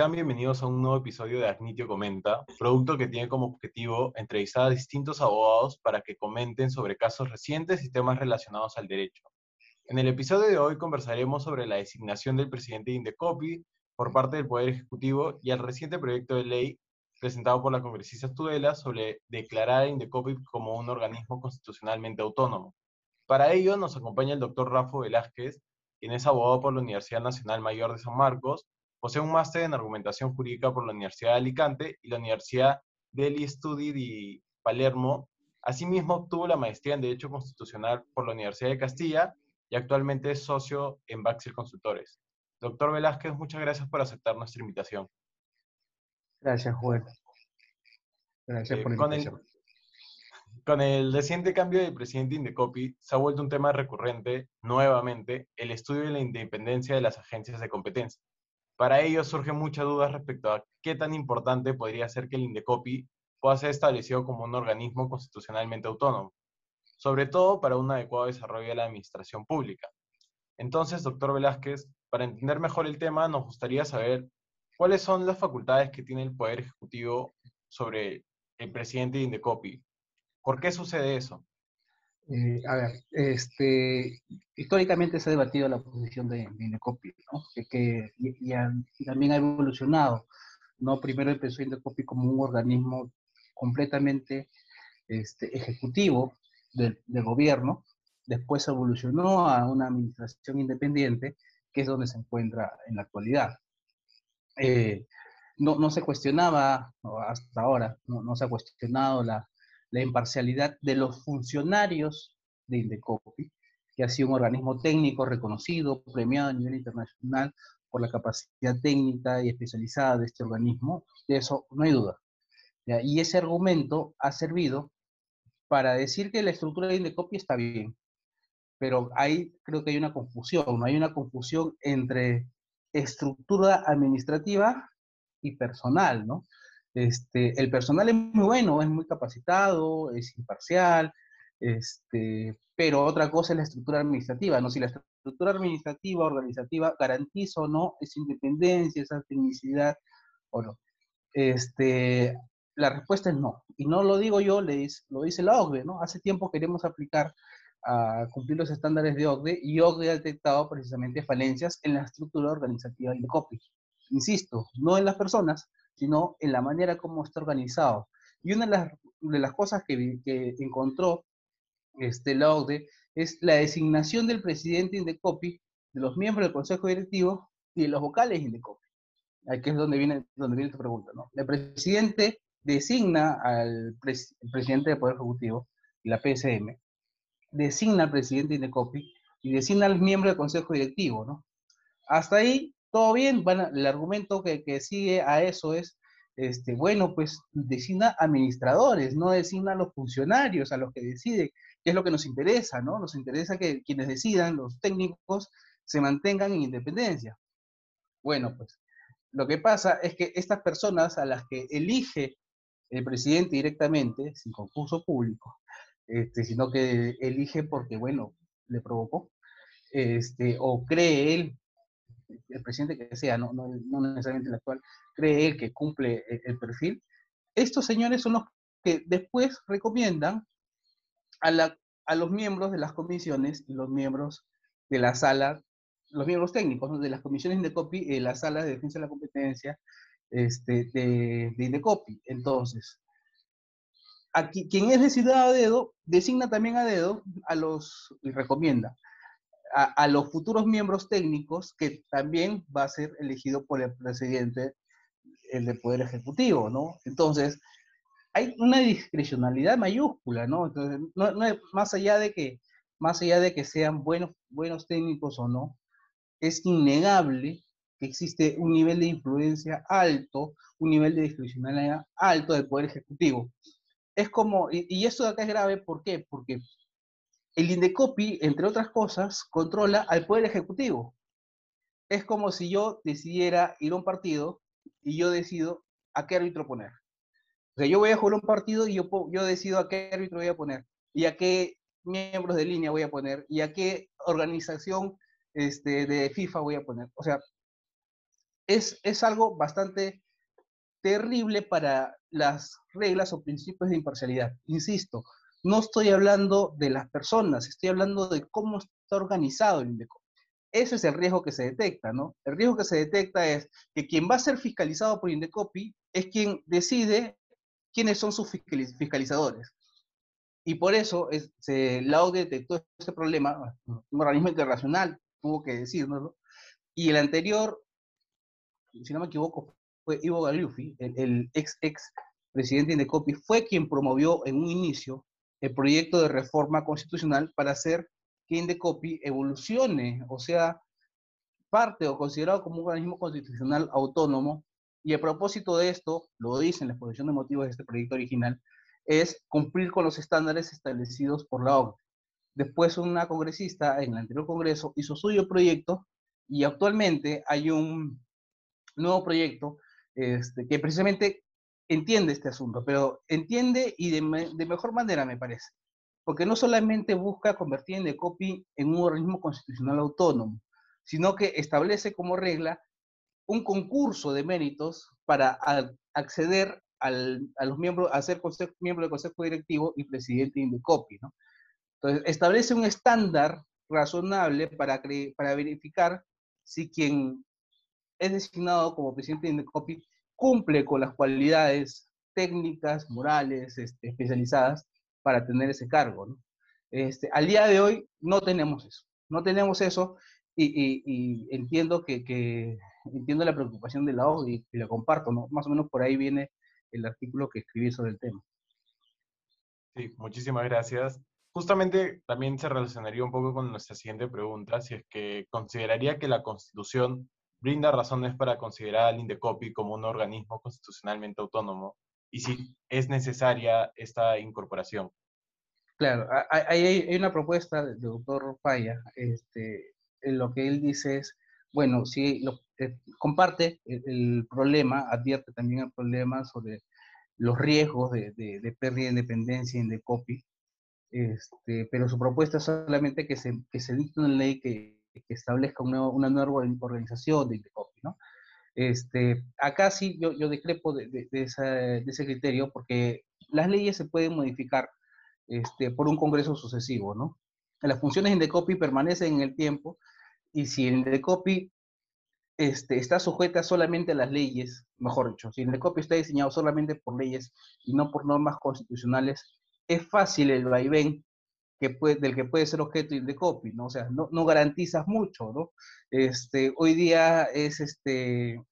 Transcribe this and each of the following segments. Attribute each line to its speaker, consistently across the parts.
Speaker 1: sean bienvenidos a un nuevo episodio de Agnitio Comenta, producto que tiene como objetivo entrevistar a distintos abogados para que comenten sobre casos recientes y temas relacionados al derecho. En el episodio de hoy conversaremos sobre la designación del presidente de Indecopi por parte del Poder Ejecutivo y el reciente proyecto de ley presentado por la congresista Tudela sobre declarar a Indecopi como un organismo constitucionalmente autónomo. Para ello nos acompaña el doctor Rafa Velázquez, quien es abogado por la Universidad Nacional Mayor de San Marcos, posee un máster en argumentación jurídica por la Universidad de Alicante y la Universidad Delhi Studi di Palermo. Asimismo, obtuvo la maestría en Derecho Constitucional por la Universidad de Castilla y actualmente es socio en Baxil Consultores. Doctor Velázquez, muchas gracias por aceptar nuestra invitación.
Speaker 2: Gracias, Juan. Gracias
Speaker 1: Eh,
Speaker 2: por la
Speaker 1: con el-
Speaker 2: invitación.
Speaker 1: Con el reciente cambio del presidente Indecopi, se ha vuelto un tema recurrente, nuevamente, el estudio de la independencia de las agencias de competencia. Para ello surgen muchas dudas respecto a qué tan importante podría ser que el Indecopi pueda ser establecido como un organismo constitucionalmente autónomo, sobre todo para un adecuado desarrollo de la administración pública. Entonces, doctor Velázquez, para entender mejor el tema, nos gustaría saber cuáles son las facultades que tiene el Poder Ejecutivo sobre el presidente de Indecopi. ¿Por qué sucede eso?
Speaker 2: Eh, a ver, este, históricamente se ha debatido la posición de, de ¿no? Que, y, también ha evolucionado, ¿no? Primero empezó Indecopi como un organismo completamente este, ejecutivo del, gobierno, después evolucionó a una administración independiente, que es donde se encuentra en la actualidad. Eh, no, no se cuestionaba hasta ahora, no se ha cuestionado la, la imparcialidad de los funcionarios de Indecopi, que ha sido un organismo técnico reconocido, premiado a nivel internacional por la capacidad técnica y especializada de este organismo, de eso no hay duda. Y ese argumento ha servido para decir que la estructura de Indecopi está bien, pero ahí creo que hay una confusión, ¿no? Hay una confusión entre estructura administrativa y personal, ¿no? Este, el personal es muy bueno, es muy capacitado, es imparcial, este, pero otra cosa es la estructura administrativa, ¿no? Si la estructura administrativa, organizativa, garantiza o no esa independencia, esa tecnicidad o no. Este, la respuesta es no. Y no lo digo yo, le dice- lo dice la OCDE, ¿no? Hace tiempo queremos aplicar a cumplir los estándares de OCDE y OCDE ha detectado precisamente falencias en la estructura organizativa de COPI. Insisto, no en las personas, sino en la manera como está organizado. Y una de las, cosas que, encontró este, la OCDE es la designación del presidente Indecopi, de los miembros del consejo directivo y de los vocales Indecopi. Aquí es donde viene, donde viene tu pregunta, ¿no? El presidente designa al presidente del Poder Ejecutivo la PSM, designa al presidente Indecopi y designa al miembro del consejo directivo, ¿no? Hasta ahí, todo bien, a- el argumento que, que sigue a eso es, este, bueno, pues designa administradores, no designa a los funcionarios, a los que deciden, que es lo que nos interesa, ¿no? Nos interesa que quienes decidan, los técnicos, se mantengan en independencia. Bueno, pues lo que pasa es que estas personas a las que elige el presidente directamente, sin concurso público, este, sino que elige porque, bueno, le provocó, este, o cree él, el presidente que sea, no, no, no necesariamente el actual, cree él que cumple el, el perfil, estos señores son los que después recomiendan a, la, a los miembros de las comisiones y los miembros de la sala, los miembros técnicos ¿no? de las comisiones de COPI, eh, la sala de defensa de la competencia este, de, de Indecopi. Entonces, aquí, quien es designado a dedo, designa también a dedo a los, y recomienda a, los futuros miembros técnicos que también va a ser elegido por el presidente, el del Poder Ejecutivo, ¿no? Entonces, hay una discrecionalidad mayúscula, ¿no? Entonces, no, no más allá de que más allá de que sean buenos, buenos técnicos o no, es innegable que existe un nivel de influencia alto, un nivel de discrecionalidad alto del Poder Ejecutivo. Es como, y, y esto de acá es grave, ¿por qué? Porque el Indecopi, entre otras cosas, controla al Poder Ejecutivo. Es como si yo decidiera ir a un partido y yo decido a qué árbitro poner. O sea, yo voy a jugar un partido y yo, yo decido a qué árbitro voy a poner y a qué miembros de línea voy a poner y a qué organización este, de FIFA voy a poner. O sea, es, es algo bastante terrible para las reglas o principios de imparcialidad. Insisto, no estoy hablando de las personas, estoy hablando de cómo está organizado el INDECOPI. Ese es el riesgo que se detecta, ¿no? El riesgo que se detecta es que quien va a ser fiscalizado por Indecopi es quien decide quiénes son sus fiscalizadores. Y por eso es, se, la OCDE detectó este problema, un organismo internacional, tuvo que decirlo, y el anterior, si no me equivoco, fue Ivo Galiufi, el, ex ex presidente de Indecopi, fue quien promovió en un inicio el proyecto de reforma constitucional para hacer que Indecopi evolucione, o sea, parte o considerado como un organismo constitucional autónomo. Y a propósito de esto, lo dice en la exposición de motivos de este proyecto original, es cumplir con los estándares establecidos por la OCDE. Después una congresista en el anterior congreso hizo suyo proyecto y actualmente hay un nuevo proyecto este, que precisamente entiende este asunto, pero entiende y de, mejor manera me parece porque no solamente busca convertir en Indecopi en un organismo constitucional autónomo, sino que establece como regla un concurso de méritos para acceder a los miembros, a ser miembro del Consejo Directivo y presidente de Indecopi. Entonces, establece un estándar razonable para, para verificar si quien es designado como presidente de Indecopi cumple con las cualidades técnicas, morales, este, especializadas para tener ese cargo. ¿no? Este, al día de hoy no tenemos eso, no tenemos eso y, entiendo que, entiendo la preocupación de la ODI y la comparto, ¿no? más o menos por ahí viene el artículo que escribí sobre el tema.
Speaker 1: Sí, muchísimas gracias. Justamente también se relacionaría un poco con nuestra siguiente pregunta, si es que consideraría que la Constitución brinda razones para considerar al INDECOPI como un organismo constitucionalmente autónomo y si es necesaria esta incorporación.
Speaker 2: Claro, hay, hay una propuesta del doctor Falla, este, lo que él dice es, bueno, si lo, eh, comparte el, problema, advierte también el problema sobre los riesgos de, de, pérdida de independencia en de copy, este, pero su propuesta es solamente que se, que se dicte una ley que, que establezca una, nueva organización de Indecopy, ¿no? Este, acá sí yo, yo decrepo de, ese criterio porque las leyes se pueden modificar este, por un congreso sucesivo, ¿no? Las funciones de copy permanecen en el tiempo y si Indecopi este, está sujeta solamente a las leyes, mejor dicho, si Indecopi está diseñado solamente por leyes y no por normas constitucionales, es fácil el vaivén que puede, del que puede ser objeto de copy, ¿no? O sea, no, no garantizas mucho, ¿no? Este, hoy día es este,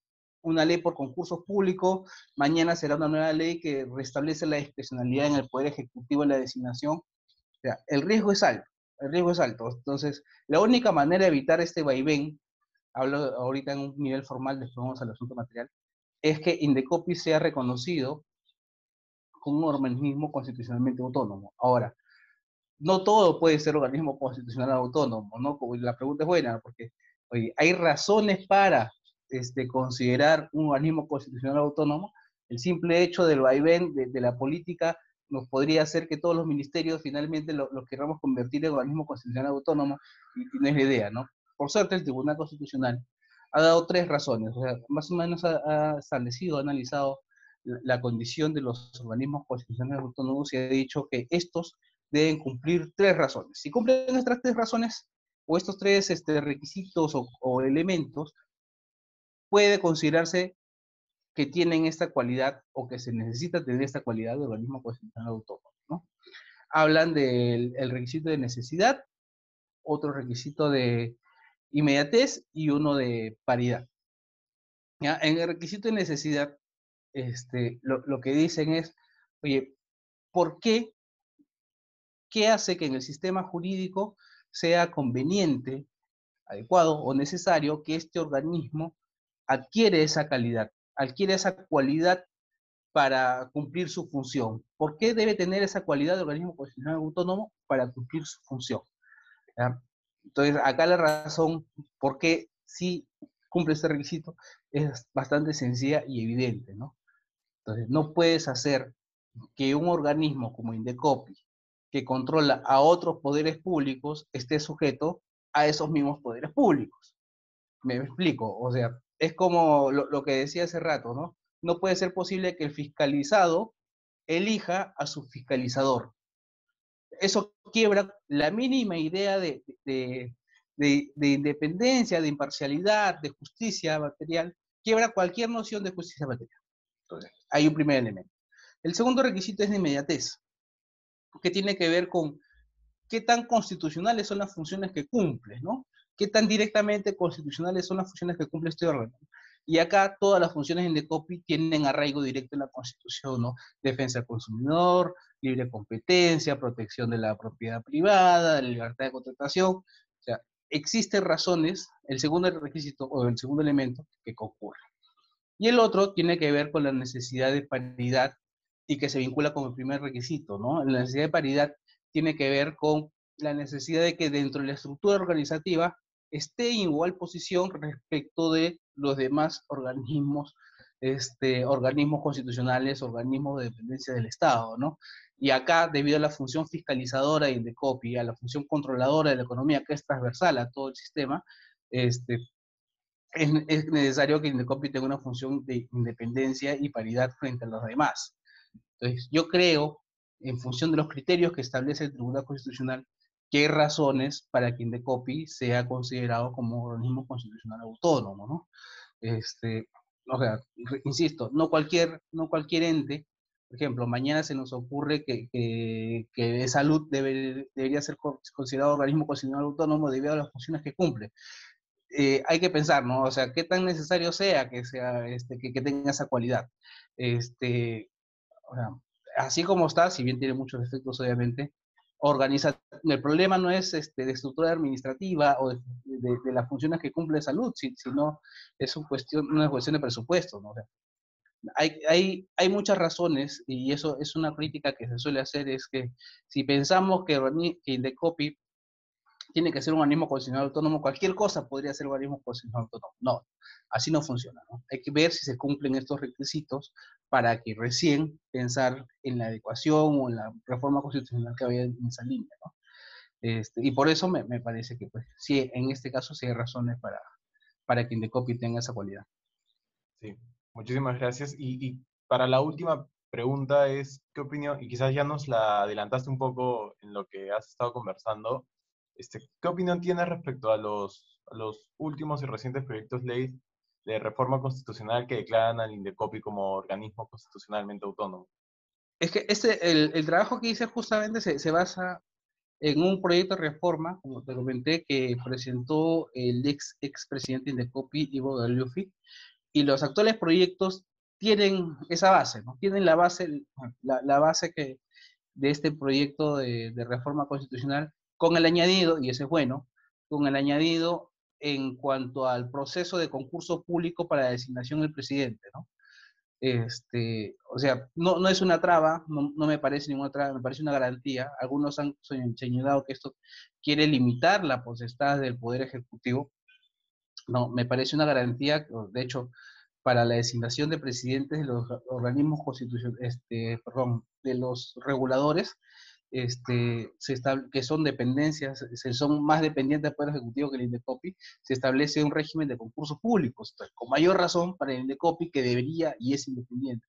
Speaker 2: una ley por concursos públicos, mañana será una nueva ley que restablece la discrecionalidad en el Poder Ejecutivo en la designación. O sea, el riesgo es alto, el riesgo es alto. Entonces, la única manera de evitar este vaivén, hablo ahorita en un nivel formal, después vamos al asunto material, es que Indecopi sea reconocido como un organismo constitucionalmente autónomo. Ahora, no todo puede ser organismo constitucional autónomo, ¿no? La pregunta es buena, porque hay razones para este, considerar un organismo constitucional autónomo. El simple hecho del vaivén de, la política nos podría hacer que todos los ministerios finalmente lo, queramos convertir en organismo constitucional autónomo, y, no es la idea, ¿no? Por suerte, el Tribunal Constitucional ha dado tres razones, o sea, más o menos ha, establecido, ha analizado la, la condición de los organismos constitucionales autónomos y ha dicho que estos deben cumplir tres razones. Si cumplen estas tres razones o estos tres este, requisitos o, elementos, puede considerarse que tienen esta cualidad o que se necesita tener esta cualidad de organismo constitucional autónomo. ¿no? Hablan del requisito de necesidad, otro requisito de inmediatez y uno de paridad. ¿Ya? En el requisito de necesidad, este, lo, lo que dicen es, oye, ¿por qué ¿Qué hace que en el sistema jurídico sea conveniente, adecuado o necesario que este organismo adquiere esa calidad, adquiere esa cualidad para cumplir su función. ¿Por qué debe tener esa cualidad de organismo constitucional autónomo para cumplir su función? Entonces, acá la razón por qué sí cumple ese requisito es bastante sencilla y evidente, ¿no? Entonces, no puedes hacer que un organismo como Indecopi, que controla a otros poderes públicos esté sujeto a esos mismos poderes públicos. Me explico, o sea, es como lo, que decía hace rato, ¿no? No puede ser posible que el fiscalizado elija a su fiscalizador. Eso quiebra la mínima idea de, de, independencia, de imparcialidad, de justicia material, quiebra cualquier noción de justicia material. Entonces, hay un primer elemento. El segundo requisito es de inmediatez, que tiene que ver con qué tan constitucionales son las funciones que cumple, ¿no? qué tan directamente constitucionales son las funciones que cumple este órgano. Y acá todas las funciones en DECOPI tienen arraigo directo en la Constitución, ¿no? Defensa del consumidor, libre competencia, protección de la propiedad privada, libertad de contratación. O sea, existen razones, el segundo requisito o el segundo elemento que concurre. Y el otro tiene que ver con la necesidad de paridad y que se vincula el primer requisito, ¿no? La necesidad de paridad tiene que ver con la necesidad de que dentro de la estructura organizativa esté en igual posición respecto de los demás organismos, este, organismos constitucionales, organismos de dependencia del Estado, ¿no? Y acá, debido a la función fiscalizadora de copia, a la función controladora de la economía, que es transversal a todo el sistema, este, es, es necesario que Indecopi tenga una función de independencia y paridad frente a los demás. Entonces, yo creo, en función de los criterios que establece el Tribunal Constitucional, qué razones para que Indecopi sea considerado como organismo constitucional autónomo, ¿no? Este, o sea, insisto, no cualquier, no cualquier ente, por ejemplo, mañana se nos ocurre que, que, de salud debe, debería ser considerado organismo constitucional autónomo debido a las funciones que cumple. Eh, hay que pensar, ¿no? O sea, qué tan necesario sea que, sea, este, que, que tenga esa cualidad. Este, o sea, así como está, si bien tiene muchos efectos, obviamente, organiza, el problema no es este, de estructura administrativa o de, las funciones que cumple salud, sino es cuestión, una cuestión de presupuesto. ¿no? hay, hay, hay muchas razones y eso es una crítica que se suele hacer, es que si pensamos que, que Indecopi tiene que ser un organismo constitucional autónomo, cualquier cosa podría ser un organismo constitucional autónomo. No, así no funciona. ¿no? Hay que ver si se cumplen estos requisitos para que recién pensar en la adecuación o en la reforma constitucional que había en esa línea. ¿no? Este, y por eso me, me, parece que pues, sí, en este caso sí hay razones para, para que Indecopi tenga esa cualidad.
Speaker 1: Sí, muchísimas gracias. Y, y para la última pregunta es, ¿qué opinión? Y quizás ya nos la adelantaste un poco en lo que has estado conversando, este, ¿Qué opinión tienes respecto a los, los últimos y recientes proyectos ley de reforma constitucional que declaran al INDECOPI como organismo constitucionalmente autónomo?
Speaker 2: Es que este, el, el trabajo que hice justamente se, se, basa en un proyecto de reforma, como te comenté, que presentó el ex expresidente INDECOPI, Ivo Galiufi, y los actuales proyectos tienen esa base, ¿no? Tienen la base, la, la base que, de este proyecto de, de reforma constitucional con el añadido, y ese es bueno, con el añadido en cuanto al proceso de concurso público para la designación del presidente, ¿no? Este, o sea, no, no es una traba, no, no, me parece ninguna traba, me parece una garantía. Algunos han señalado que esto quiere limitar la potestad del Poder Ejecutivo. No, me parece una garantía, de hecho, para la designación de presidentes de los organismos constitucionales, este, perdón, de los reguladores, este, se que son dependencias, se son más dependientes del Poder Ejecutivo que el INDECOPI, se establece un régimen de concursos públicos. con mayor razón para el INDECOPI, que debería, y es independiente,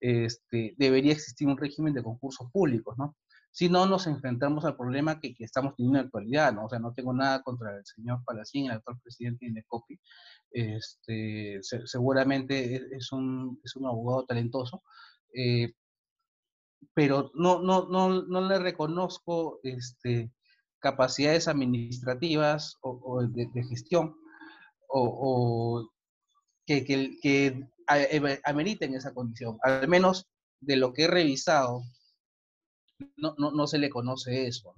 Speaker 2: este, debería existir un régimen de concursos públicos, ¿no? Si no, nos enfrentamos al problema que, que, estamos teniendo en la actualidad, ¿no? O sea, no tengo nada contra el señor Palacín, el actual presidente de INDECOPI. Este, seguramente es un, es un abogado talentoso, eh, pero no, no, no, no le reconozco este, capacidades administrativas o, de, gestión o, que, que, que, ameriten esa condición. Al menos de lo que he revisado, no, no, no se le conoce eso.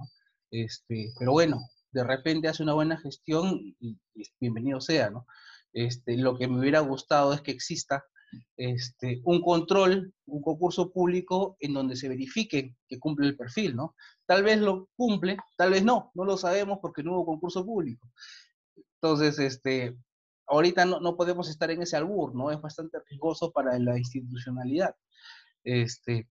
Speaker 2: Este, pero bueno, de repente hace una buena gestión y, y bienvenido sea. ¿no? Este, lo que me hubiera gustado es que exista este, un control, un concurso público en donde se verifique que cumple el perfil, ¿no? Tal vez lo cumple, tal vez no, no lo sabemos porque no hubo concurso público. Entonces, este, ahorita no, no podemos estar en ese albur, ¿no? Es bastante riesgoso para la institucionalidad. Este,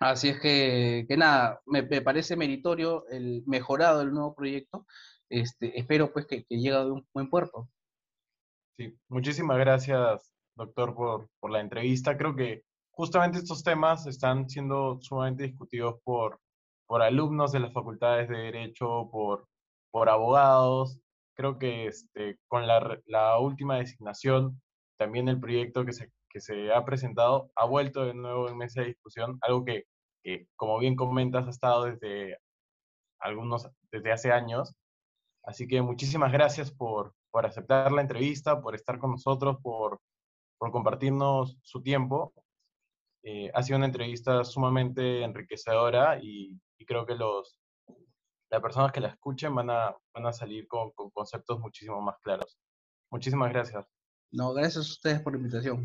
Speaker 2: así es que, que nada, me, me, parece meritorio el mejorado del nuevo proyecto. Este, espero pues que, que llegue a un buen puerto.
Speaker 1: Sí, muchísimas gracias, doctor, por, por la entrevista. Creo que justamente estos temas están siendo sumamente discutidos por, por alumnos de las facultades de Derecho, por, por abogados. Creo que este, con la, la última designación, también el proyecto que se, que se ha presentado ha vuelto de nuevo en mesa de discusión, algo que, que como bien comentas, ha estado desde algunos, desde hace años. Así que muchísimas gracias por, por aceptar la entrevista, por estar con nosotros, por, por compartirnos su tiempo. Eh, ha sido una entrevista sumamente enriquecedora y, creo que los, las personas que la escuchen van a, van a salir con, con conceptos muchísimo más claros. Muchísimas gracias.
Speaker 2: No, gracias a ustedes por la invitación.